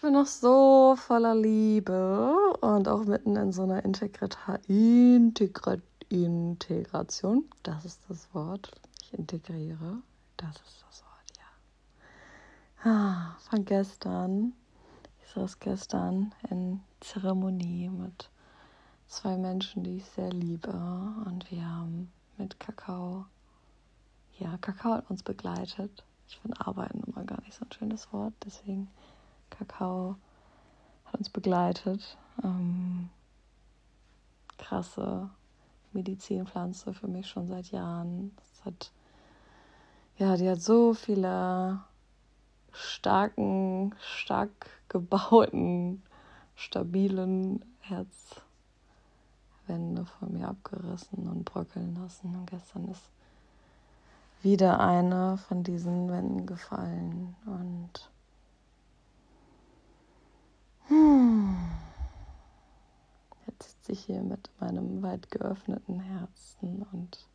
ich bin noch so voller Liebe und auch mitten in so einer Integrita Integra Integration. Das ist das Wort. Ich integriere. Das ist das Wort, ja. Ah, von gestern. Ich saß gestern in Zeremonie mit zwei Menschen, die ich sehr liebe. Und wir haben mit Kakao, ja, Kakao hat uns begleitet. Ich finde Arbeiten immer gar nicht so ein schönes Wort, deswegen Kakao hat uns begleitet. Ähm, krasse Medizinpflanze für mich schon seit Jahren. Das hat, ja, die hat so viele starken, stark gebauten, stabilen Herzwände von mir abgerissen und bröckeln lassen. Und gestern ist wieder eine von diesen Wänden gefallen und hm. Jetzt sitze ich hier mit meinem weit geöffneten Herzen und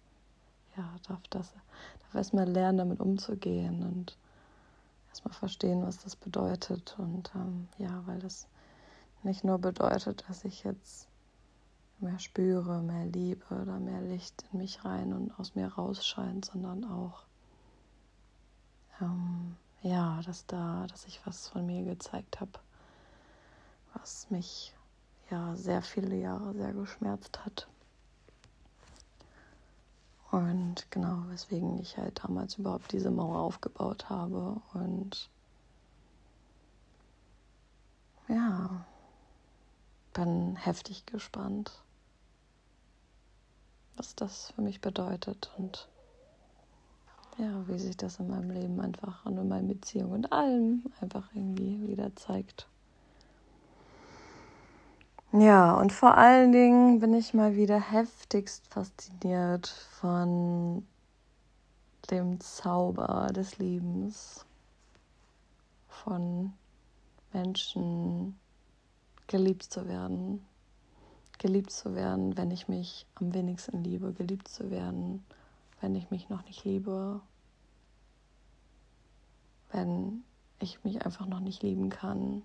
ja, darf das, darf erstmal lernen, damit umzugehen und erstmal verstehen, was das bedeutet. Und ähm, ja, weil das nicht nur bedeutet, dass ich jetzt mehr spüre, mehr Liebe oder mehr Licht in mich rein und aus mir rausscheint, sondern auch ähm, ja, dass da, dass ich was von mir gezeigt habe, was mich ja sehr viele Jahre sehr geschmerzt hat. Und genau, weswegen ich halt damals überhaupt diese Mauer aufgebaut habe. Und ja, bin heftig gespannt, was das für mich bedeutet und ja, wie sich das in meinem Leben einfach und in meinen Beziehungen und allem einfach irgendwie wieder zeigt. Ja, und vor allen Dingen bin ich mal wieder heftigst fasziniert von dem Zauber des Lebens, von Menschen geliebt zu werden, geliebt zu werden, wenn ich mich am wenigsten liebe, geliebt zu werden, wenn ich mich noch nicht liebe, wenn ich mich einfach noch nicht lieben kann,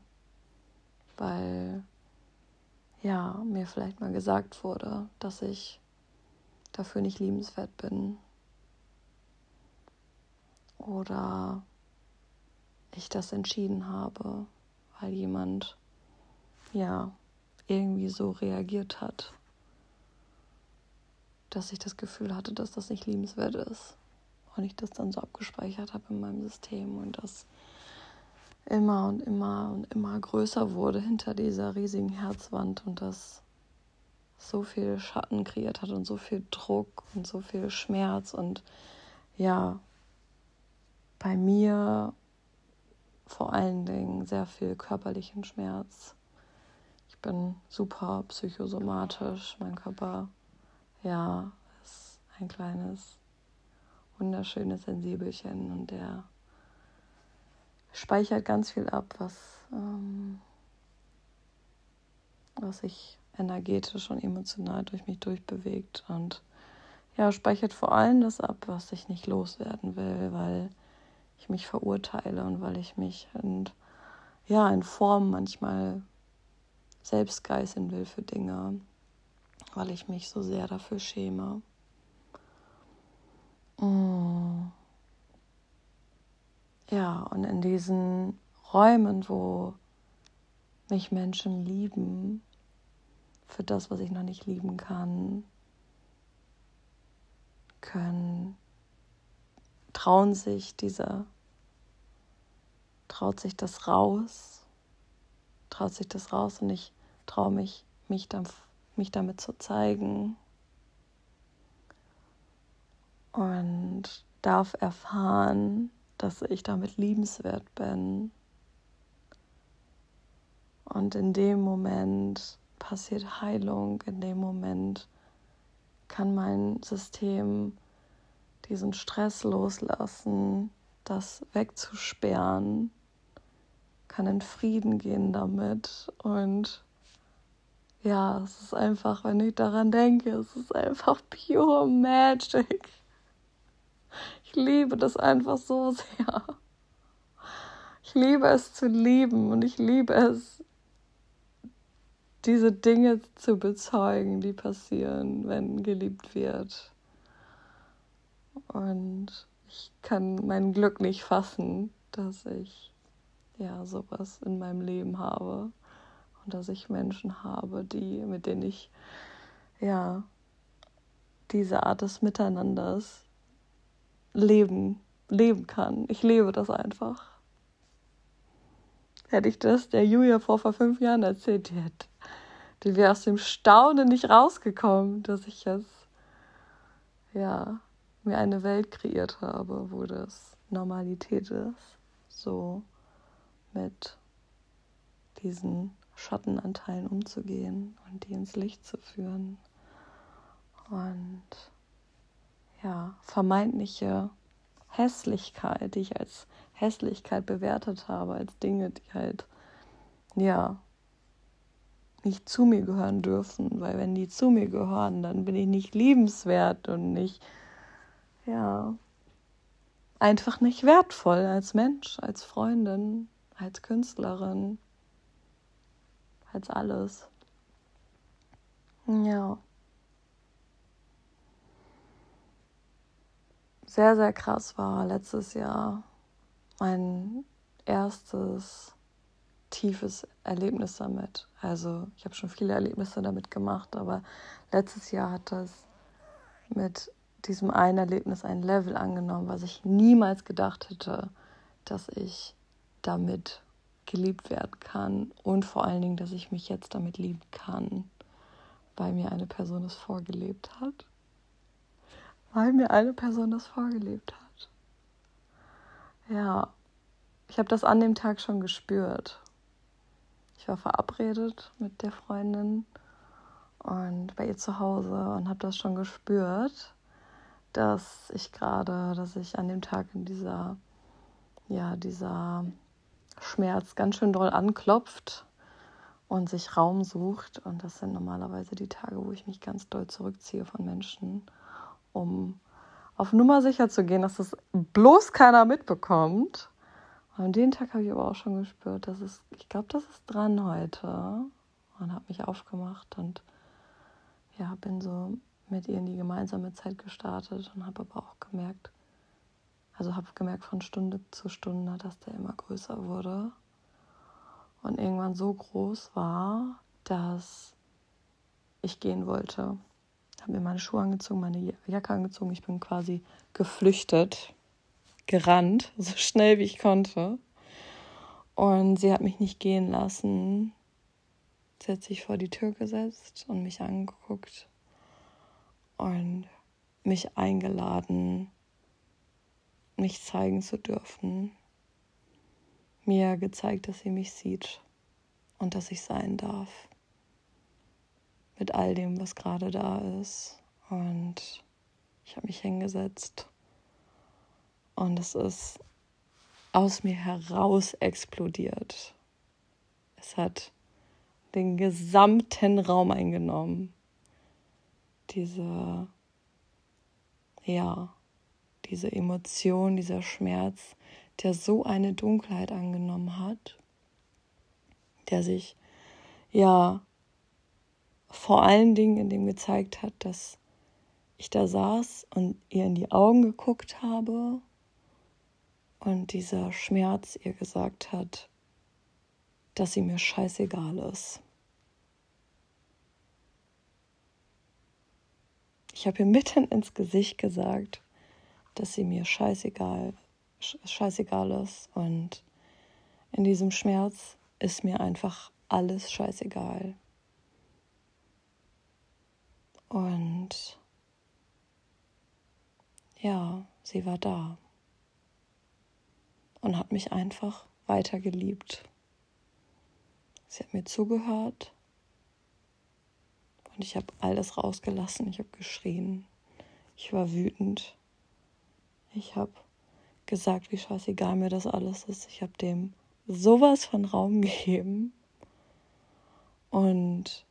weil ja, mir vielleicht mal gesagt wurde, dass ich dafür nicht liebenswert bin. Oder ich das entschieden habe, weil jemand ja irgendwie so reagiert hat, dass ich das Gefühl hatte, dass das nicht liebenswert ist. Und ich das dann so abgespeichert habe in meinem System und das immer und immer und immer größer wurde hinter dieser riesigen Herzwand und das so viel Schatten kreiert hat und so viel Druck und so viel Schmerz und ja, bei mir vor allen Dingen sehr viel körperlichen Schmerz. Ich bin super psychosomatisch. Mein Körper, ja, ist ein kleines, wunderschönes Sensibelchen und der speichert ganz viel ab, was, ähm, was sich energetisch und emotional durch mich durchbewegt. Und ja, speichert vor allem das ab, was ich nicht loswerden will, weil ich mich verurteile und weil ich mich in, ja, in Form manchmal selbst geißeln will für Dinge, weil ich mich so sehr dafür schäme. Mm. Ja, und in diesen Räumen, wo mich Menschen lieben, für das, was ich noch nicht lieben kann, können, trauen sich diese, traut sich das raus, traut sich das raus und ich traue mich, mich, dann, mich damit zu zeigen und darf erfahren, dass ich damit liebenswert bin. Und in dem Moment passiert Heilung, in dem Moment kann mein System diesen Stress loslassen, das wegzusperren, kann in Frieden gehen damit. Und ja, es ist einfach, wenn ich daran denke, es ist einfach pure Magic. Ich liebe das einfach so sehr. Ich liebe es zu lieben und ich liebe es, diese Dinge zu bezeugen, die passieren, wenn geliebt wird. Und ich kann mein Glück nicht fassen, dass ich ja sowas in meinem Leben habe und dass ich Menschen habe, die mit denen ich ja diese Art des Miteinanders leben leben kann. Ich lebe das einfach. Hätte ich das der Julia vor vor fünf Jahren erzählt, die hätte, die wäre aus dem Staunen nicht rausgekommen, dass ich jetzt ja mir eine Welt kreiert habe, wo das Normalität ist, so mit diesen Schattenanteilen umzugehen und die ins Licht zu führen und ja, vermeintliche Hässlichkeit, die ich als Hässlichkeit bewertet habe, als Dinge, die halt, ja, nicht zu mir gehören dürfen, weil wenn die zu mir gehören, dann bin ich nicht liebenswert und nicht, ja, einfach nicht wertvoll als Mensch, als Freundin, als Künstlerin, als alles. Ja. Sehr, sehr krass war letztes Jahr mein erstes tiefes Erlebnis damit. Also ich habe schon viele Erlebnisse damit gemacht, aber letztes Jahr hat das mit diesem einen Erlebnis ein Level angenommen, was ich niemals gedacht hätte, dass ich damit geliebt werden kann und vor allen Dingen, dass ich mich jetzt damit lieben kann, weil mir eine Person es vorgelebt hat weil mir eine Person das vorgelebt hat. Ja, ich habe das an dem Tag schon gespürt. Ich war verabredet mit der Freundin und bei ihr zu Hause und habe das schon gespürt, dass ich gerade, dass ich an dem Tag in dieser, ja, dieser Schmerz ganz schön doll anklopft und sich Raum sucht. Und das sind normalerweise die Tage, wo ich mich ganz doll zurückziehe von Menschen um auf Nummer sicher zu gehen, dass das bloß keiner mitbekommt. An den Tag habe ich aber auch schon gespürt, dass es, ich glaube, das ist dran heute. Und habe mich aufgemacht und ja, bin so mit ihr in die gemeinsame Zeit gestartet und habe aber auch gemerkt, also habe gemerkt von Stunde zu Stunde, dass der immer größer wurde und irgendwann so groß war, dass ich gehen wollte habe mir meine Schuhe angezogen, meine Jacke angezogen. Ich bin quasi geflüchtet, gerannt, so schnell wie ich konnte. Und sie hat mich nicht gehen lassen. Sie hat sich vor die Tür gesetzt und mich angeguckt und mich eingeladen, mich zeigen zu dürfen. Mir gezeigt, dass sie mich sieht und dass ich sein darf mit all dem, was gerade da ist. Und ich habe mich hingesetzt und es ist aus mir heraus explodiert. Es hat den gesamten Raum eingenommen. Diese, ja, diese Emotion, dieser Schmerz, der so eine Dunkelheit angenommen hat, der sich ja vor allen Dingen in dem gezeigt hat, dass ich da saß und ihr in die Augen geguckt habe und dieser Schmerz ihr gesagt hat, dass sie mir scheißegal ist. Ich habe ihr mitten ins Gesicht gesagt, dass sie mir scheißegal, scheißegal ist und in diesem Schmerz ist mir einfach alles scheißegal. Und ja, sie war da und hat mich einfach weiter geliebt. Sie hat mir zugehört und ich habe alles rausgelassen. Ich habe geschrien. Ich war wütend. Ich habe gesagt, wie scheißegal mir das alles ist. Ich habe dem sowas von Raum gegeben. Und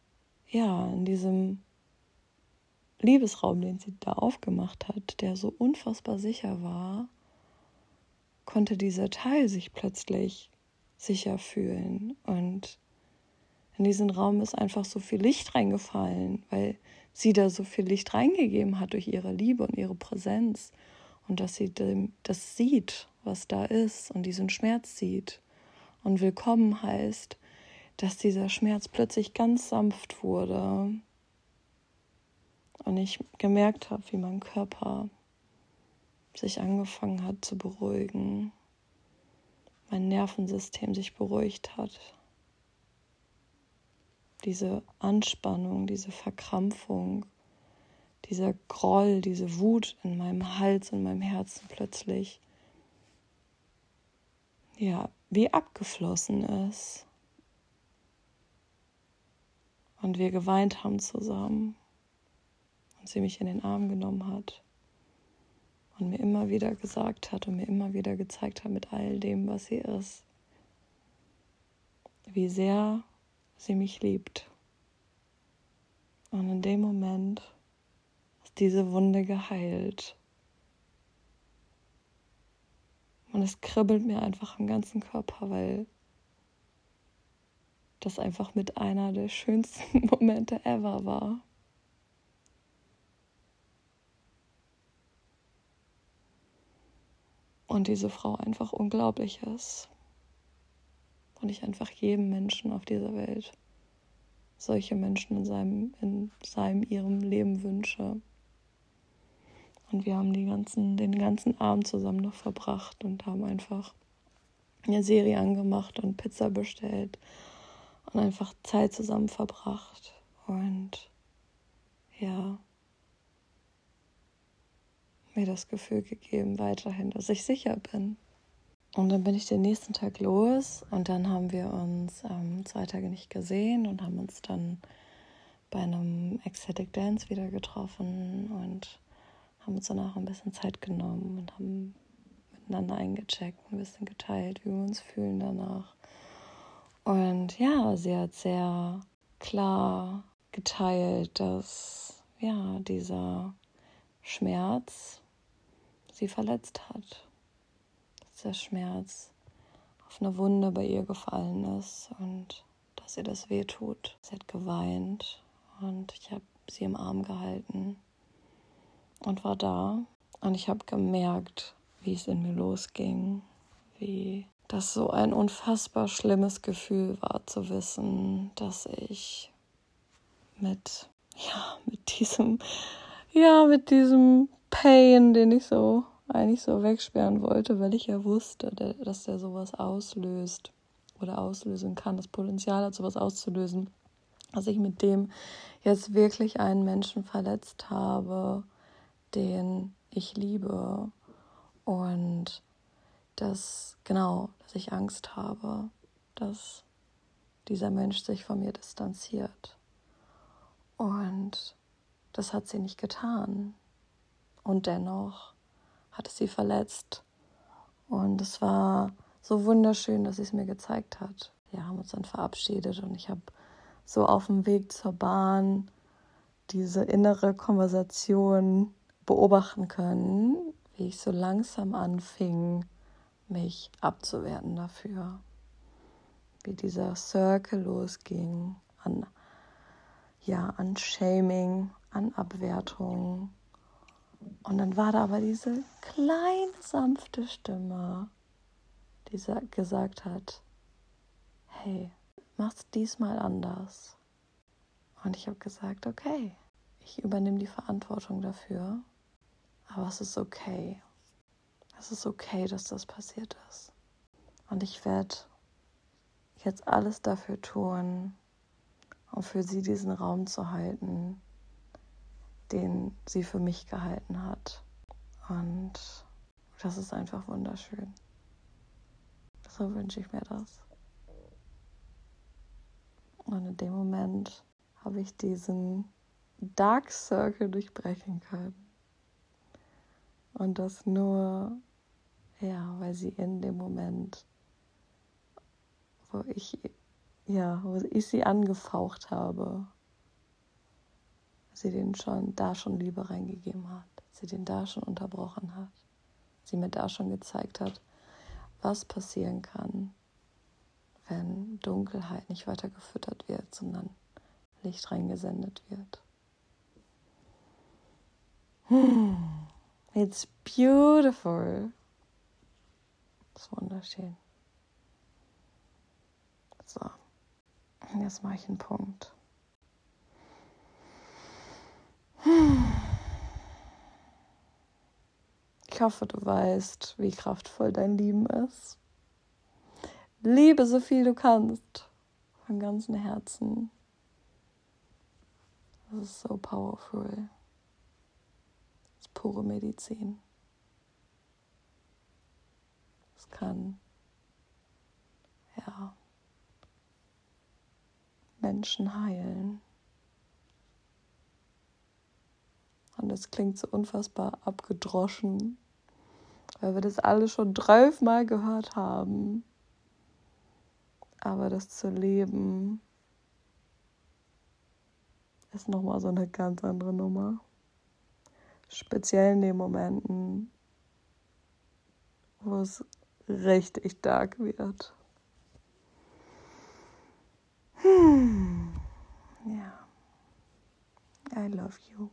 ja, in diesem Liebesraum, den sie da aufgemacht hat, der so unfassbar sicher war, konnte dieser Teil sich plötzlich sicher fühlen. Und in diesen Raum ist einfach so viel Licht reingefallen, weil sie da so viel Licht reingegeben hat durch ihre Liebe und ihre Präsenz. Und dass sie das sieht, was da ist und diesen Schmerz sieht und willkommen heißt, dass dieser Schmerz plötzlich ganz sanft wurde und ich gemerkt habe, wie mein Körper sich angefangen hat zu beruhigen, mein Nervensystem sich beruhigt hat. Diese Anspannung, diese Verkrampfung, dieser Groll, diese Wut in meinem Hals und meinem Herzen plötzlich, ja, wie abgeflossen ist. Und wir geweint haben zusammen und sie mich in den Arm genommen hat und mir immer wieder gesagt hat und mir immer wieder gezeigt hat mit all dem, was sie ist, wie sehr sie mich liebt. Und in dem Moment ist diese Wunde geheilt. Und es kribbelt mir einfach im ganzen Körper, weil das einfach mit einer der schönsten Momente ever war. Und diese Frau einfach unglaublich ist. Und ich einfach jedem Menschen auf dieser Welt solche Menschen in seinem, in seinem, ihrem Leben wünsche. Und wir haben ganzen, den ganzen Abend zusammen noch verbracht und haben einfach eine Serie angemacht und Pizza bestellt und einfach Zeit zusammen verbracht. Und ja, mir das Gefühl gegeben, weiterhin, dass ich sicher bin. Und dann bin ich den nächsten Tag los und dann haben wir uns ähm, zwei Tage nicht gesehen und haben uns dann bei einem Ecstatic Dance wieder getroffen und haben uns danach ein bisschen Zeit genommen und haben miteinander eingecheckt, ein bisschen geteilt, wie wir uns fühlen danach. Und ja, sie hat sehr klar geteilt, dass ja, dieser Schmerz sie verletzt hat. Dass der Schmerz auf eine Wunde bei ihr gefallen ist und dass ihr das weh tut. Sie hat geweint und ich habe sie im Arm gehalten und war da. Und ich habe gemerkt, wie es in mir losging, wie das so ein unfassbar schlimmes Gefühl war zu wissen, dass ich mit ja, mit diesem ja, mit diesem Pain, den ich so eigentlich so wegsperren wollte, weil ich ja wusste, dass der sowas auslöst oder auslösen kann, das Potenzial hat, sowas auszulösen, dass ich mit dem jetzt wirklich einen Menschen verletzt habe, den ich liebe und dass genau, dass ich Angst habe, dass dieser Mensch sich von mir distanziert. Und das hat sie nicht getan. Und dennoch hat es sie verletzt. Und es war so wunderschön, dass sie es mir gezeigt hat. Wir haben uns dann verabschiedet und ich habe so auf dem Weg zur Bahn diese innere Konversation beobachten können, wie ich so langsam anfing, mich abzuwerten dafür. Wie dieser Circle losging an, ja, an Shaming, an Abwertung. Und dann war da aber diese kleine, sanfte Stimme, die gesagt hat, hey, mach's diesmal anders. Und ich habe gesagt, okay, ich übernehme die Verantwortung dafür, aber es ist okay. Es ist okay, dass das passiert ist. Und ich werde jetzt alles dafür tun, um für sie diesen Raum zu halten, den sie für mich gehalten hat. Und das ist einfach wunderschön. So wünsche ich mir das. Und in dem Moment habe ich diesen Dark Circle durchbrechen können. Und das nur, ja, weil sie in dem Moment, wo ich, ja, wo ich sie angefaucht habe, sie den schon da schon Liebe reingegeben hat, sie den da schon unterbrochen hat, sie mir da schon gezeigt hat, was passieren kann, wenn Dunkelheit nicht weiter gefüttert wird, sondern Licht reingesendet wird. Hmm. It's beautiful. Das ist wunderschön. So, jetzt mache ich einen Punkt. Ich hoffe, du weißt, wie kraftvoll dein Lieben ist. Liebe so viel du kannst. Von ganzem Herzen. Das ist so powerful. Das ist pure Medizin. Es kann, ja, Menschen heilen. Und es klingt so unfassbar abgedroschen, weil wir das alle schon zwölfmal gehört haben. Aber das zu leben ist nochmal so eine ganz andere Nummer. Speziell in den Momenten, wo es richtig dark wird. Hmm. Ja. I love you.